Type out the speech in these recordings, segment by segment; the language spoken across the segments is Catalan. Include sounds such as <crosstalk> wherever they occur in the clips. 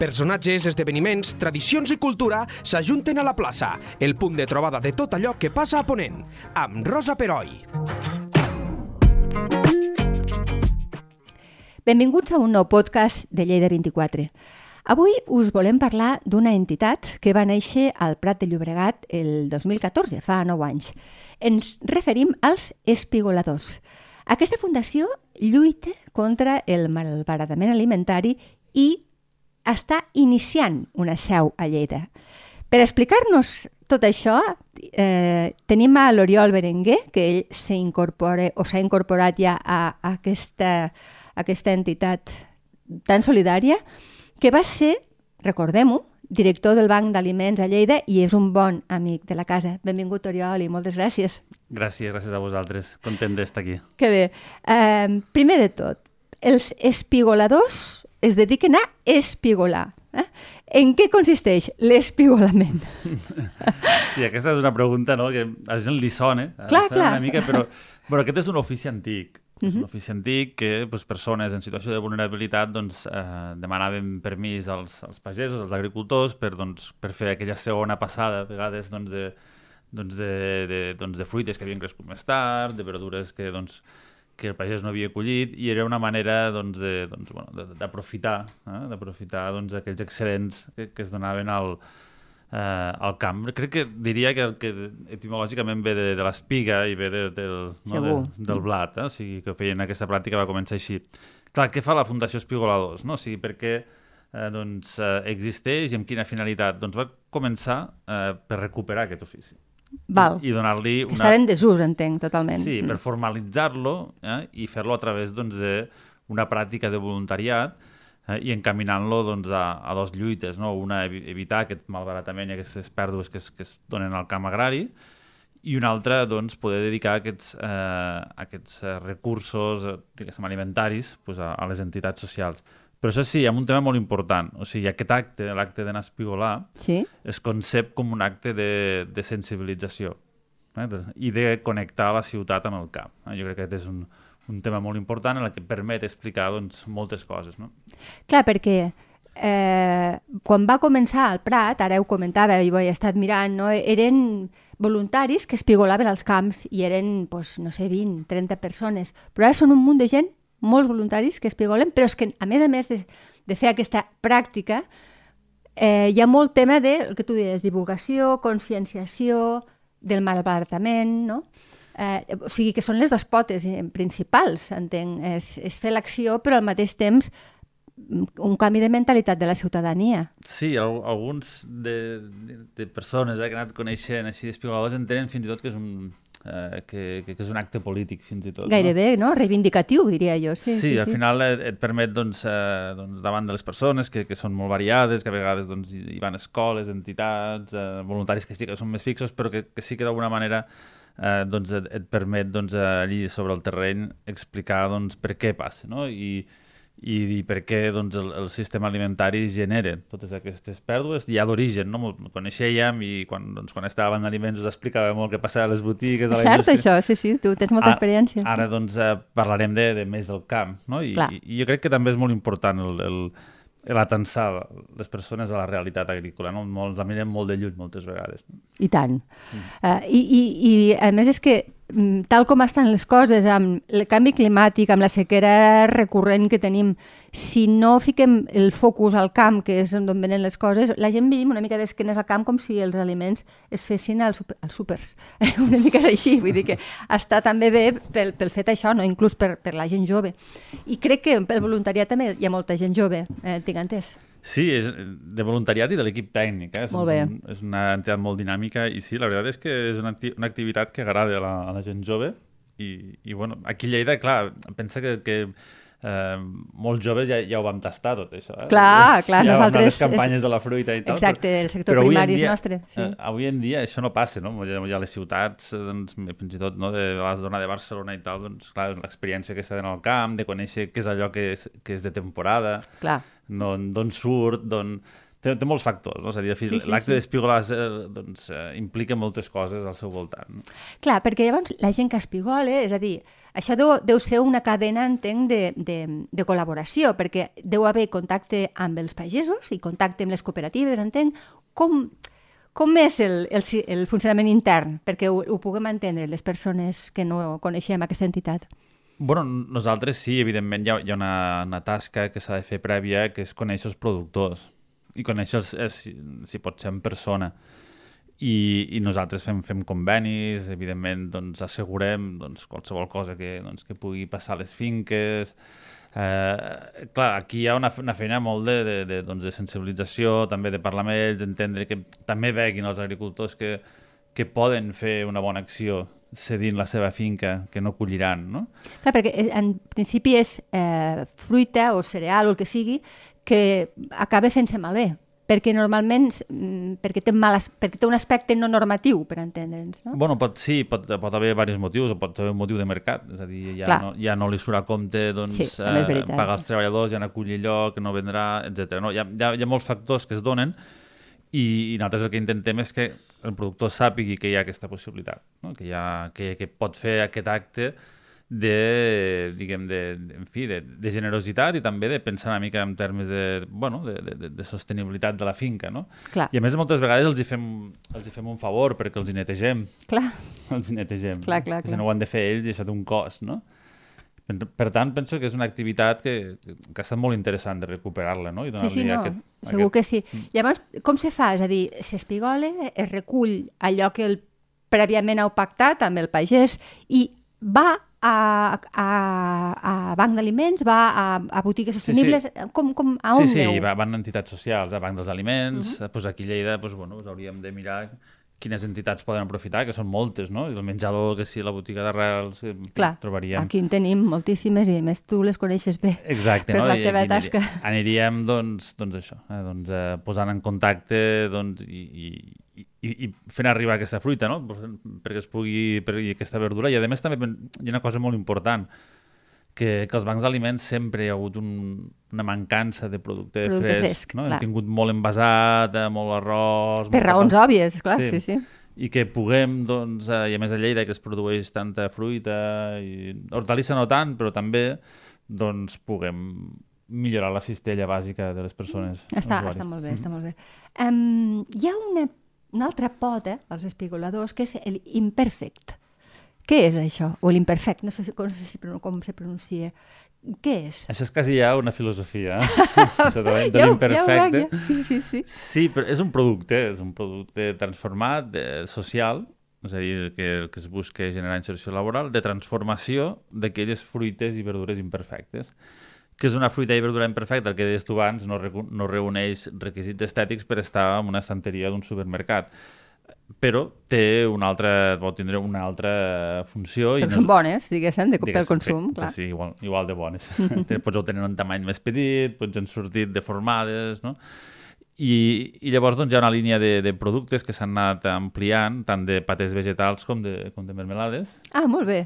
Personatges, esdeveniments, tradicions i cultura s'ajunten a la plaça, el punt de trobada de tot allò que passa a Ponent, amb Rosa Peroi. Benvinguts a un nou podcast de Lleida 24. Avui us volem parlar d'una entitat que va néixer al Prat de Llobregat el 2014, fa 9 anys. Ens referim als espigoladors. Aquesta fundació lluita contra el malbaratament alimentari i està iniciant una seu a Lleida. Per explicar-nos tot això, eh, tenim a l'Oriol Berenguer, que ell s'incorpora o s'ha incorporat ja a, a, aquesta, a aquesta entitat tan solidària, que va ser, recordem-ho, director del Banc d'Aliments a Lleida i és un bon amic de la casa. Benvingut, Oriol, i moltes gràcies. Gràcies, gràcies a vosaltres. Content d'estar aquí. Que bé. Eh, primer de tot, els espigoladors es dediquen a espigolar. Eh? En què consisteix l'espigolament? <laughs> Sí, aquesta és una pregunta no, que a la gent li sona, clar, sona clar. una mica, però, però aquest és un ofici antic. És Mhm. un ofici antic que doncs, persones en situació de vulnerabilitat doncs, eh, demanaven permís als, als pagesos, als agricultors, per, doncs, per fer aquella segona passada, a vegades, doncs, de, doncs, de, de, doncs, de fruites que havien crescut més tard, de verdures que, doncs, que el pagès no havia collit, i era una manera doncs, de- doncs, bueno, d'aprofitar eh? d'aprofitar doncs, aquells excedents que, que es donaven al, eh, al camp. Crec que diria que, el que etimològicament ve de, de l'espiga i ve de, del, no, de, del blat, eh? o sigui, que feien aquesta pràctica va començar així. Clar, què fa la Fundació Espigoladors? No? O sigui, per què eh, doncs, eh, existeix i amb quina finalitat? Doncs va començar eh, per recuperar aquest ofici. Val. I donar-li Que una... estava en desús, entenc, totalment. Sí, per Mm. formalitzar-lo eh, i fer-lo a través doncs, d'una pràctica de voluntariat eh, i encaminant-lo doncs, a, a dos lluites. No? Una, evi- evitar aquest malbaratament i aquestes pèrdues que es, que es donen al camp agrari i una altra, doncs, poder dedicar aquests, eh, aquests eh, recursos eh, diguéssim, alimentaris pues, a, a les entitats socials. Però això sí, amb un tema molt important. O sigui, aquest acte, l'acte d'anar a espigolar, Sí? es concep com un acte de, de sensibilització eh? i de connectar la ciutat amb el camp. Eh? Jo crec que aquest és un, un tema molt important en el que permet explicar doncs, moltes coses. No? Clar, perquè eh, quan va començar al Prat, ara ho comentava, jo ho he estat mirant, no? eren voluntaris que espigolaven als camps i eren, pues, no sé, 20, 30 persones. Però ara són un munt de gent, molts voluntaris que espigolen, però és que, a més a més de, de fer aquesta pràctica, eh, hi ha molt tema de, el que tu deies, divulgació, conscienciació, del malbaratament, no? Eh, o sigui que són les dues potes eh, principals, entenc. És, és fer l'acció, però al mateix temps mm, un canvi de mentalitat de la ciutadania. Sí, al, alguns de, de, de persones eh, que han anat coneixent així espigoladors entenen fins i tot que és un, eh, que, que, que és un acte polític, fins i tot. no? Gairebé, no? Reivindicatiu, diria jo. Sí, Sí, sí, al sí. final et, et permet, doncs, eh, doncs, davant de les persones que, que són molt variades, que a vegades doncs, hi van escoles, entitats, eh, voluntaris que sí que són més fixos, però que, que sí que d'alguna manera eh, doncs, et, et permet doncs, allí sobre el terreny explicar doncs, per què passa, no? I, i, i per què doncs, el, el sistema alimentari genera totes aquestes pèrdues ja d'origen, no? Ho coneixíem i quan, doncs, quan estàvem en aliments us explicava molt què passava a les botigues, a la cert, indústria. això, sí, sí, tu tens molta Ara- experiència. Ara, doncs, eh, parlarem de, de més del camp, no? I, Clar. i, jo crec que també és molt important el, el, l'atensar les persones a la realitat agrícola, no? Molt, la mirem molt de lluny moltes vegades. I tant. Uh, i, i, I a més és que mm, tal com estan les coses, amb el canvi climàtic, amb la sequera recurrent que tenim, si no fiquem el focus al camp, que és d'on venen les coses, la gent vivim una mica d'esquenes al camp com si els aliments es fessin als, als súpers. <laughs> una mica és així, vull dir que està també bé pel, pel fet això, no? inclús per, per la gent jove. I crec que pel voluntariat també hi ha molta gent jove, eh, tinc entès. Sí, és de voluntariat i de l'equip tècnic. Eh? És Molt bé. Un, és una entitat molt dinàmica i sí, la veritat és que és una, acti una activitat que agrada a la, a la gent jove i, i bueno, aquí a Lleida, clar, pensa que, que eh, molts joves ja, ja ho vam tastar tot això. Eh? Clar, clar, ja nosaltres les campanyes és- de la fruita i tal. Exacte, el sector en primari és dia, nostre, sí. Eh, avui en dia això no passa, no? Ja, ja les ciutats, eh, doncs, fins i tot no, de la zona de Barcelona i tal, doncs, clar, l'experiència que està en el camp, de conèixer què és allò que és, que és de temporada, Clar. no- d'on surt, d'on té, té molts factors, no? És a dir, Sí, sí, l'acte sí. d'espigolar eh, doncs, eh, implica moltes coses al seu voltant. No? Clar, perquè llavors la gent que espigola, és a dir, això deu, deu ser una cadena, entenc, de, de, de col·laboració, perquè deu haver contacte amb els pagesos i contacte amb les cooperatives, entenc. Com, com és el, el, el funcionament intern? Perquè ho, ho puguem entendre les persones que no coneixem aquesta entitat. Bueno, nosaltres sí, evidentment hi ha, hi ha una, una tasca que s'ha de fer prèvia, que és conèixer els productors i conèixer si, si pot ser en persona. I, i nosaltres fem, fem convenis, evidentment doncs, assegurem doncs, qualsevol cosa que, doncs, que pugui passar a les finques. Eh, clar, aquí hi ha una, una feina molt de, de, de, doncs, de sensibilització, també de parlar amb ells, d'entendre que també veguin els agricultors que, que poden fer una bona acció cedint la seva finca, que no colliran, no? Clar, perquè eh, en principi és eh, fruita o cereal o el que sigui que acaba fent-se malbé, perquè normalment mm, perquè té, mal, perquè té un aspecte no normatiu, per entendre'ns, no? Bueno, pot, sí, pot, pot haver diversos motius, o pot haver un motiu de mercat, és a dir, ja, Clar. no, ja no li surt a compte doncs, Sí, és veritat. pagar els treballadors, ja no acollir lloc, no vendrà, etc. No? Hi, ha, hi, ha, hi ha molts factors que es donen i, i nosaltres el que intentem és que el productor sàpigui que hi ha aquesta possibilitat, no? que, hi ha, que, que pot fer aquest acte de, diguem, de, en fi, de, de generositat i també de pensar una mica en termes de, bueno, de, de, de, sostenibilitat de la finca, no? Clar, I a més moltes vegades els hi fem, els hi fem un favor perquè els hi netegem, clar, <laughs> els hi netegem. Clar, clar, Si clar. no ho han de fer ells i això té un cost, no? Per, per tant, penso que és una activitat que, que ha estat molt interessant de recuperar-la, no? I sí, sí, no, aquest, segur aquest... que sí. Llavors, com se fa? És a dir, s'espigola, es recull allò que el prèviament heu pactat amb el pagès i va a, a, a banc d'aliments, va a, a botigues sí. sostenibles, com, com, a Sí, on sí, aneu? va, van entitats socials, a Banc dels Aliments, uh -huh. pues aquí a Lleida pues, bueno, pues hauríem de mirar quines entitats poden aprofitar, que són moltes, no? El menjador, que sí, la botiga d'arrels, Clar, trobaríem... aquí en tenim moltíssimes i més tu les coneixes bé. Exacte, per no? la I teva tasca. Aniríem doncs, doncs això, eh? doncs, eh, posant en contacte doncs, i, i, i, i fent arribar aquesta fruita, no? perquè es pugui, per, i aquesta verdura. I a més també hi ha una cosa molt important, que, que els bancs d'aliments sempre hi ha hagut un, una mancança de producte, Producte fresc. fresc, no? clar. Hem tingut molt envasat, eh, molt arròs... Per raons pasta. òbvies, clar, sí, sí. I que puguem, doncs, eh, i a més a Lleida que es produeix tanta fruita, i hortalissa no tant, però també doncs, puguem millorar la cistella bàsica de les persones. Està, usuaris. està molt bé, està molt bé. Um, hi ha una, una altra pota, als espigoladors, que és l'imperfect. Què és això? O l'imperfect, no sé, si- no sé si, com se pronuncia. Què és? Això és quasi ja una filosofia, eh? <laughs> De, de Ja ja l'imperfecte. ja. Sí, sí, sí. Sí, però és un producte, és un producte transformat, eh, social, és a dir, que el que es busca és generar inserció laboral, de transformació d'aquelles fruites i verdures imperfectes que és una fruita i verdura imperfecta, el que deies tu abans, no, no reuneix requisits estètics per estar en una estanteria d'un supermercat però té una altra, pot tindre una altra funció. Però no són és- bones, diguéssim, de, pel Diguéssim, consum, sí, clar. Sí, igual, igual de bones. Pots obtenir un tamany més petit, pots han sortit deformades, no? I, I llavors doncs, hi ha una línia de, de productes que s'han anat ampliant, tant de patés vegetals com de, com de mermelades, Ah, molt bé.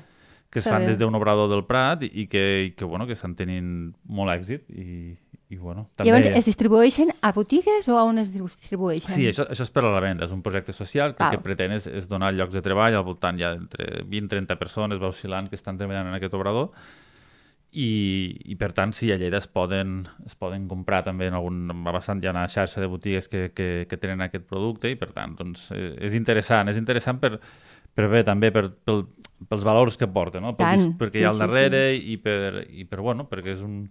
Que es fan des d'un obrador del Prat i, que, i que, bueno, que estan tenint molt èxit i, i bueno, també... Llavors, es distribueixen a botigues o a on es distribueixen? Sí, això, això és per a la venda, és un projecte social que Val. que pretén és, és donar llocs de treball al voltant ja d'entre 20-30 persones, va oscil·lant, que estan treballant en aquest obrador i, i per tant, sí, a Lleida es poden, es poden comprar també en algun... Va bastant, hi ha una xarxa de botigues que, que, que tenen aquest producte i per tant, doncs, eh, és interessant, és interessant per, per bé també per, pel, pels valors que porta, no? Pel, Tant, dis- perquè hi ha sí, al sí, darrere i, per, i per, bueno, perquè és un,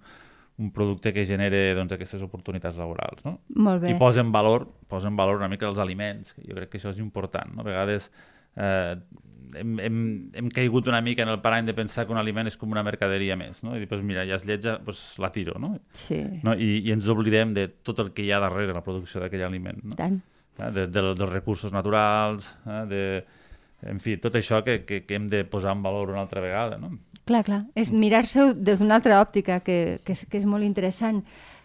un producte que genera doncs, aquestes oportunitats laborals, no? Molt bé. I posa en valor, posa en valor una mica els aliments, jo crec que això és important. No? A vegades eh, hem, hem, hem caigut una mica en el parany de pensar que un aliment és com una mercaderia més, no? I dir, pues, mira, ja es lletja, pues, la tiro, no? Sí, no? I, I ens oblidem de tot el que hi ha darrere la producció d'aquell aliment, no? tant. Eh, De, de, dels recursos naturals, eh? de, en fi, tot això que, que, que hem de posar en valor una altra vegada, no? Clar, clar. És mirar-se des d'una altra òptica, que, que, que és molt interessant.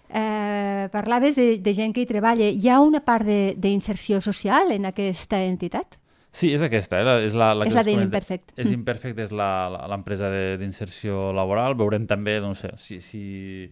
Eh, parlaves de, de gent que hi treballa. Hi ha una part de- d'inserció social en aquesta entitat? Sí, és aquesta, eh? la- és la, la És la l'Imperfect. És. Imperfect, és la- la- l'empresa de- d'inserció laboral. Veurem també, no sé, si, si,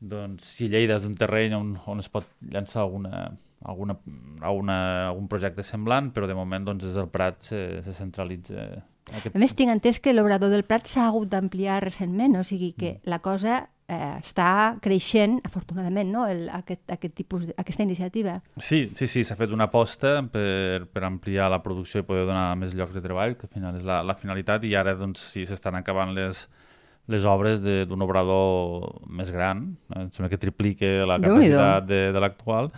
doncs, si Lleida és un terreny on, on es pot llançar alguna, alguna, alguna, algun projecte semblant, però de moment doncs, és el Prat se, se centralitza. Aquest... A més, tinc entès que l'obrador del Prat s'ha hagut d'ampliar recentment, o sigui que mm. la cosa eh, està creixent, afortunadament, no? El, aquest, aquest tipus de, aquesta iniciativa. Sí, sí, sí, s'ha fet una aposta per, per ampliar la producció i poder donar més llocs de treball, que al final és la, la finalitat, i ara doncs, sí, s'estan acabant les, les obres d'un obrador més gran, em sembla que triplique la capacitat de, de l'actual,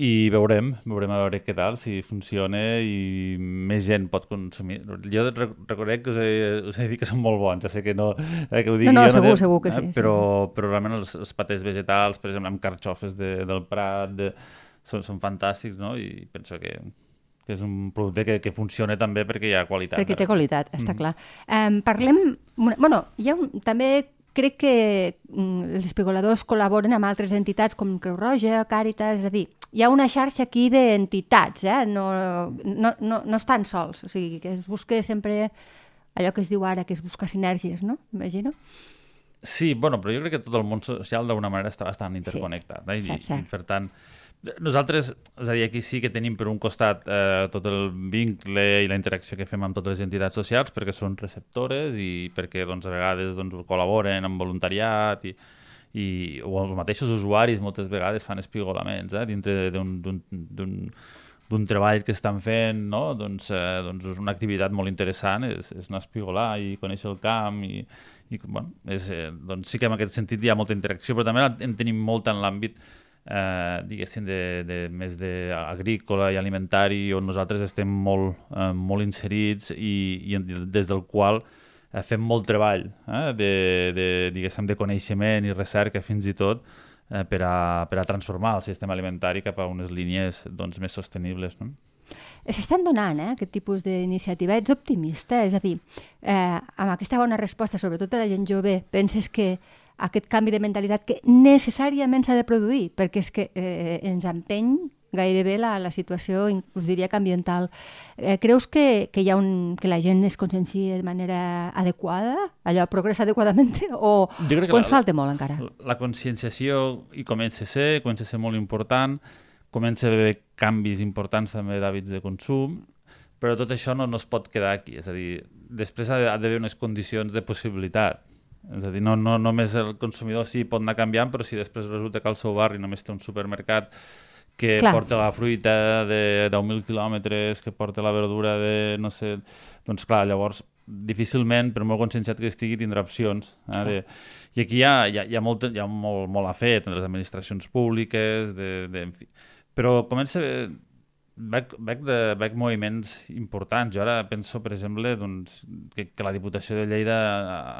i veurem, veurem a veure què tal, si funciona i més gent pot consumir. Jo reconec que us he, us he dit que són molt bons, ja sé que no... Eh, que ho digui no, no, jo, segur, no, segur que sí. Eh, però, però realment els, els patès vegetals, per exemple, amb carxofes de, del Prat, de, són, són fantàstics, no? I penso que, que és un producte que, que funciona també perquè hi ha qualitat. Perquè té qualitat, està mm -hmm. clar. Um, parlem... Bueno, hi ha un, també crec que mm, els espigoladors col·laboren amb altres entitats com Creu Roja, Càritas, és a dir, hi ha una xarxa aquí d'entitats, eh? no, no, no, no estan sols, o sigui, que es busca sempre allò que es diu ara, que es busca sinergies, no? Imagino. Sí, bueno, però jo crec que tot el món social d'alguna manera està bastant interconnectat. Sí, eh? I, cert, cert. I, per tant, nosaltres, és a dir, aquí sí que tenim per un costat eh, tot el vincle i la interacció que fem amb totes les entitats socials perquè són receptores i perquè doncs, a vegades doncs, col·laboren amb voluntariat i, i, o els mateixos usuaris moltes vegades fan espigolaments eh, dintre d'un treball que estan fent, no? doncs, eh, doncs és una activitat molt interessant, és, és anar a espigolar i conèixer el camp i, i bueno, és, eh, doncs sí que en aquest sentit hi ha molta interacció, però també en tenim molta en l'àmbit eh, diguéssim, de, de, més d'agrícola i alimentari, on nosaltres estem molt, eh, molt inserits i, i des del qual eh, fem molt treball eh, de, de, diguéssim, de coneixement i recerca fins i tot eh, per, a, per a transformar el sistema alimentari cap a unes línies doncs, més sostenibles. No? S'estan donant eh, aquest tipus d'iniciativa. Ets optimista? És a dir, eh, amb aquesta bona resposta, sobretot a la gent jove, penses que aquest canvi de mentalitat que necessàriament s'ha de produir, perquè és que eh, ens empeny gairebé la, la situació, inclús diria que ambiental. Eh, creus que, que, hi ha un, que la gent es consciencia de manera adequada? Allò progressa adequadament? <laughs> O, o ens la, falta molt encara? La conscienciació hi comença a ser, comença a ser molt important, comença a haver canvis importants també d'hàbits de consum, però tot això no, no es pot quedar aquí. És a dir, després ha d'haver unes condicions de possibilitat és a dir, no, no només el consumidor sí pot anar canviant, però si després resulta que al seu barri només té un supermercat que clar. porta la fruita de 10.000 quilòmetres, que porta la verdura de, no sé... Doncs clar, llavors, difícilment, per molt conscienciat que estigui, tindrà opcions. Eh, de... I aquí hi ha, hi ha, hi ha, molt, hi ha molt, molt a fer les administracions públiques, de, de, en fi. però comença veig, veig, de, veig moviments importants. Jo ara penso, per exemple, doncs, que, que la Diputació de Lleida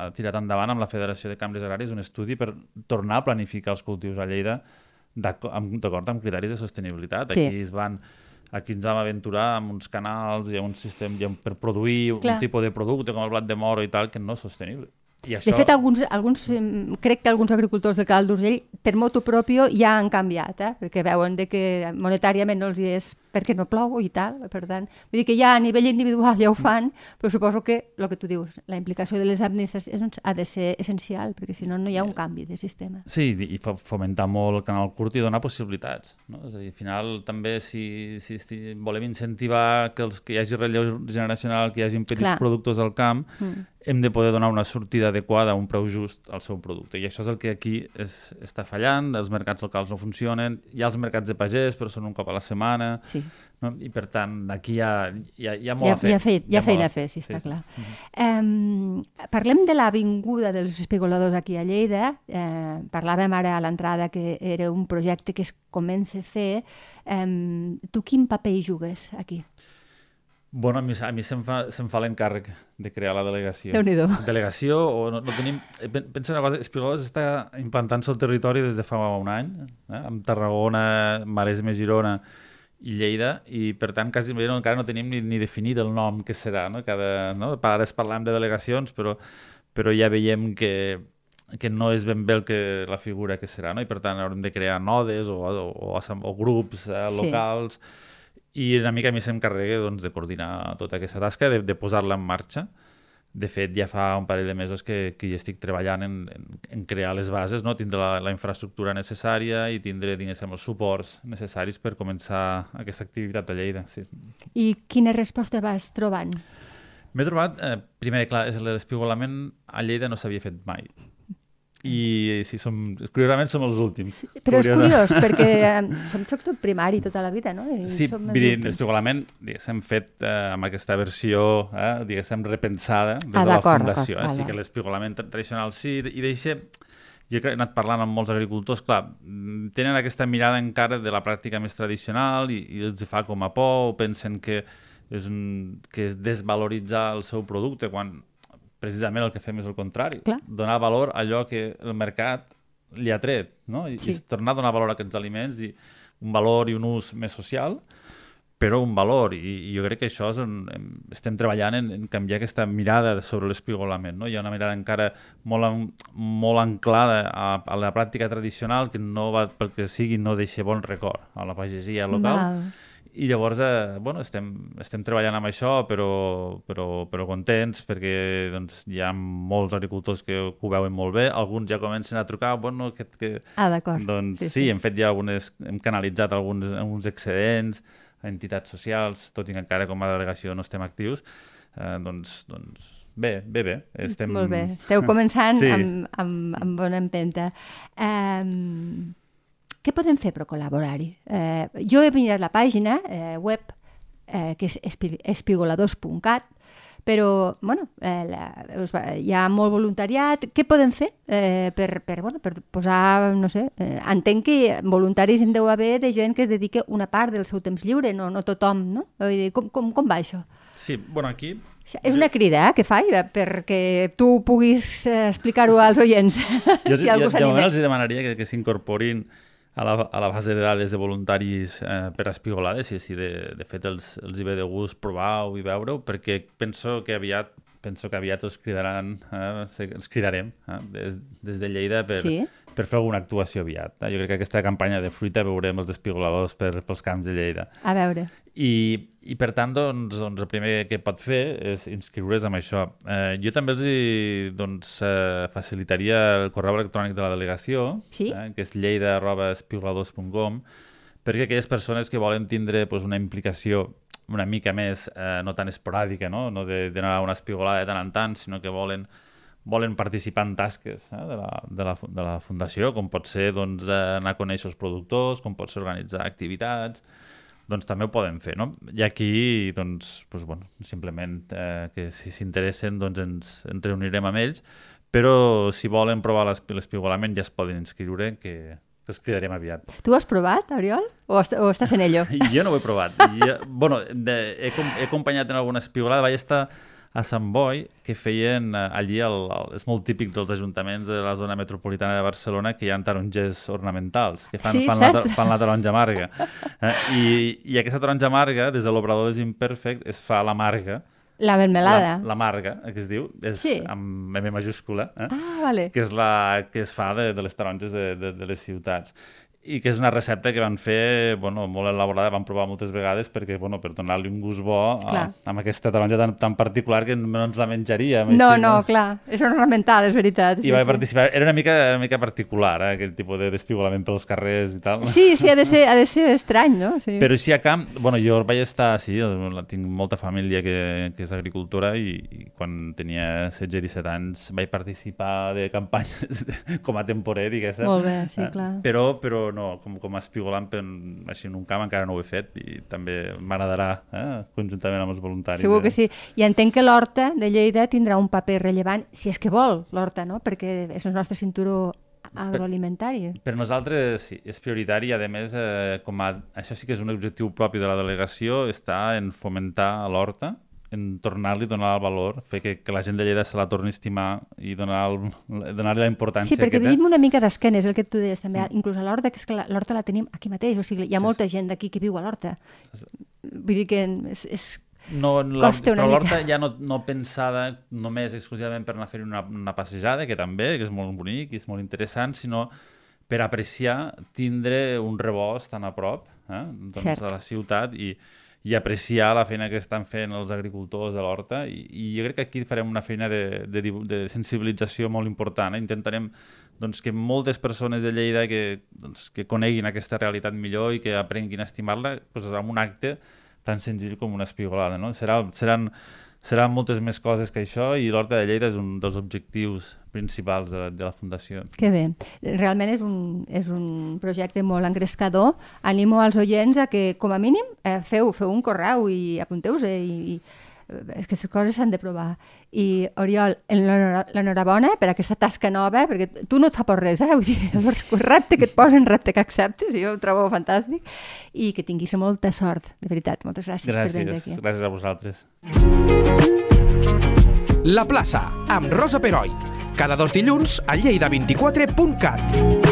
ha, tirat endavant amb la Federació de Cambres Agràries un estudi per tornar a planificar els cultius a Lleida d'acord amb, amb criteris de sostenibilitat. Sí. Aquí es van aquí ens vam aventurar amb uns canals i un sistema i per produir Clar. un tipus de producte com el blat de moro i tal que no és sostenible. I això... De fet, alguns, alguns, crec que alguns agricultors del Cal d'Urgell, per motu propio, ja han canviat, eh? perquè veuen de que monetàriament no els hi és perquè no plou i tal, per tant, vull dir que ja a nivell individual ja ho fan, però suposo que el que tu dius, la implicació de les administracions ha de ser essencial, perquè si no, no hi ha un canvi de sistema. Sí, i fomentar molt el canal curt i donar possibilitats. No? És a dir, al final, també, si, si, si volem incentivar que, els, que hi hagi relleu generacional, que hi hagi petits Clar. productors al camp, mm. hem de poder donar una sortida adequada un preu just al seu producte. I això és el que aquí és, està fallant, els mercats locals no funcionen, hi ha els mercats de pagès, però són un cop a la setmana, sí no? I per tant, aquí hi ha, hi ha, hi ha molt hi ha, a fer. Hi ha, fet, hi ha, hi ha feina a fer, sí, està sí, clar. Sí. Um, parlem de l'avinguda dels especuladors aquí a Lleida. Uh, parlàvem ara a l'entrada que era un projecte que es comença a fer. Um, tu quin paper hi jugues aquí? Bueno, a mi, a mi se'm fa, se fa l'encàrrec de crear la delegació. déu nhi Delegació, o no, no tenim... Eh, pensa una cosa, Espigoles està implantant-se al territori des de fa un any, eh? amb Tarragona, Maresme, Girona, i Lleida, i per tant quasi no, encara no tenim ni, ni definit el nom que serà, no? Cada, no? Ara es parlem de delegacions, però, però ja veiem que, que no és ben bé el que, la figura que serà, no? i per tant haurem de crear nodes o, o, o, o grups eh, locals, sí. i una mica a mi s'encarrega doncs, de coordinar tota aquesta tasca, de, de posar-la en marxa, de fet, ja fa un parell de mesos que, que hi estic treballant en, en, en crear les bases, no? tindre la, la infraestructura necessària i tindre, diguéssim, els suports necessaris per començar aquesta activitat a Lleida. Sí. I quina resposta vas trobant? M'he trobat, eh, primer, clar, l'espigolament a Lleida no s'havia fet mai. I sí, som, curiosament som els últims. Sí, però és curiós, perquè <laughs> som socs tot primari tota la vida, no? I sí, som vull dir, l'espigolament, diguéssim, fet eh, amb aquesta versió, eh, diguéssim, repensada des ah, de la Fundació. Eh? Sí que l'espigolament tradicional sí, i deixa... Jo he anat parlant amb molts agricultors, clar, tenen aquesta mirada encara de la pràctica més tradicional i, i els fa com a por, o pensen que és, un, que és desvaloritzar el seu producte, quan precisament el que fem és el contrari. Clar. Donar valor a allò que el mercat li ha tret, no? I, sí. i tornar a donar valor a aquests aliments i un valor i un ús més social, però un valor. I, i jo crec que això és on estem treballant en, en canviar aquesta mirada sobre l'espigolament. No? Hi ha una mirada encara molt, molt anclada a, a la pràctica tradicional que no va, pel que sigui, no deixa bon record a la pagesia local. Val i llavors, eh, bueno, estem, estem treballant amb això, però, però, però contents, perquè doncs, hi ha molts agricultors que ho veuen molt bé, alguns ja comencen a trucar, bueno, que... que ah, d'acord. Doncs sí, sí, sí, hem fet ja algunes, hem canalitzat alguns, alguns excedents a entitats socials, tot i que encara com a delegació no estem actius, eh, doncs, doncs bé, bé, bé. Estem... Molt bé, <laughs> esteu començant sí. amb, amb, amb bona empenta. Um, què podem fer per col·laborar-hi? Eh, jo he mirat la pàgina eh, web, eh, que és espigoladors.cat, però bueno, eh, la, hi ha molt voluntariat. Què podem fer eh, per, per, bueno, per posar, no sé, eh, entenc que voluntaris en deu haver de gent que es dedica una part del seu temps lliure, no, no tothom, no? Com, com, com va això? Sí, bueno, aquí... És una crida eh, que faig perquè tu puguis eh, explicar-ho als oients. Jo, <laughs> si jo, de moment els demanaria que, que s'incorporin a la, a la base de dades de voluntaris eh, per espigolades i així de, de fet els, els hi ve de gust provar-ho i veure-ho perquè penso que aviat penso que aviat els cridaran, eh, els cridarem eh, des, des de Lleida per, sí? per fer alguna actuació aviat. Eh? Jo crec que aquesta campanya de fruita veurem els espigoladors per, pels camps de Lleida. A veure. I, i per tant, doncs, doncs, el primer que pot fer és inscriure's amb això. Eh, jo també els hi, doncs, eh, facilitaria el correu electrònic de la delegació, sí? eh, que és lleida.espigoladors.com, perquè aquelles persones que volen tindre pues, una implicació una mica més, eh, no tan esporàdica, no, no d'anar a una espigolada de tant en tant, sinó que volen volen participar en tasques eh, de, la, de, la, de la Fundació, com pot ser doncs, anar a conèixer els productors, com pot ser organitzar activitats, doncs també ho poden fer, no? I aquí, doncs, doncs bueno, simplement eh, que si s'interessen doncs ens, ens reunirem amb ells, però si volen provar l'espigolament ja es poden inscriure, que, els cridarem aviat. Tu has provat, Oriol? O, est o estàs en ello? <laughs> jo no ho he provat. Jo, bueno, de, he, he acompanyat en alguna espigolada, vaig estar a Sant Boi, que feien eh, allí, el, el, és molt típic dels ajuntaments de la zona metropolitana de Barcelona, que hi ha tarongers ornamentals, que fan, sí, fan, la, fan la taronja amarga. <laughs> Eh? I, I aquesta taronja amarga, des de l'obrador desimperfect, es fa la marga, la melmelada. La, la marga, que es diu, és sí. amb M majúscula, eh? ah, vale. que és la que es fa de, de les taronges de, de, de les ciutats i que és una recepta que van fer bueno, molt elaborada, van provar moltes vegades perquè, bueno, per donar-li un gust bo a, amb aquesta taronja tan, tan particular que no ens la menjaríem. No, així, no, no, clar, és ornamental, és veritat. I sí, va sí. participar, era una mica, una mica particular, eh, aquell tipus de despigolament pels carrers i tal. Sí, sí, ha de ser, ha de ser estrany, no? Sí. Però així a camp, bueno, jo vaig estar, sí, tinc molta família que, que és agricultora i, i quan tenia 16-17 anys vaig participar de campanyes <laughs> com a temporer, diguéssim. Molt bé, sí, eh, clar. Però, però no, com, com a espigolant per, així en un camp encara no ho he fet i també m'agradarà eh, conjuntament amb els voluntaris. Segur eh? que sí. I entenc que l'Horta de Lleida tindrà un paper rellevant, si és que vol l'Horta, no? perquè és el nostre cinturó agroalimentari. Per, per nosaltres sí, és prioritari, a més, eh, com a, això sí que és un objectiu propi de la delegació, està en fomentar l'horta, en tornar-li donar el valor, fer que, que la gent de Lleida se la torni a estimar i donar-li donar la importància Sí, perquè vivim una mica d'esquenes, el que tu deies també, mm. inclús a l'Horta, que és que l'Horta la tenim aquí mateix, o sigui, hi ha sí, molta gent d'aquí que viu a l'Horta. Vull dir que és, és no, la, però l'horta ja no, no pensada només exclusivament per anar a fer una, una passejada, que també, que és molt bonic i és molt interessant, sinó per apreciar tindre un rebost tan a prop eh, doncs, de la ciutat i, i apreciar la feina que estan fent els agricultors de l'horta i, i jo crec que aquí farem una feina de, de, de sensibilització molt important. Eh? Intentarem doncs, que moltes persones de Lleida que, doncs, que coneguin aquesta realitat millor i que aprenguin a estimar-la doncs, amb un acte tan senzill com una espigolada. No? Serà, seran seran moltes més coses que això i l'Horta de Lleida és un dels objectius principals de, de la Fundació. Que bé. Realment és un, és un projecte molt engrescador. Animo als oients a que, com a mínim, eh, feu, feu un correu i apunteu-se i, i és que aquestes coses s'han de provar. I, Oriol, l'enhorabona per aquesta tasca nova, perquè tu no et fa por res, eh? Vull dir, el repte que et posen, repte que acceptes, jo ho trobo fantàstic, i que tinguis molta sort, de veritat. Moltes gràcies, gràcies per venir aquí. Gràcies a vosaltres. La plaça, amb Rosa Peroi. Cada dos dilluns a lleida24.cat.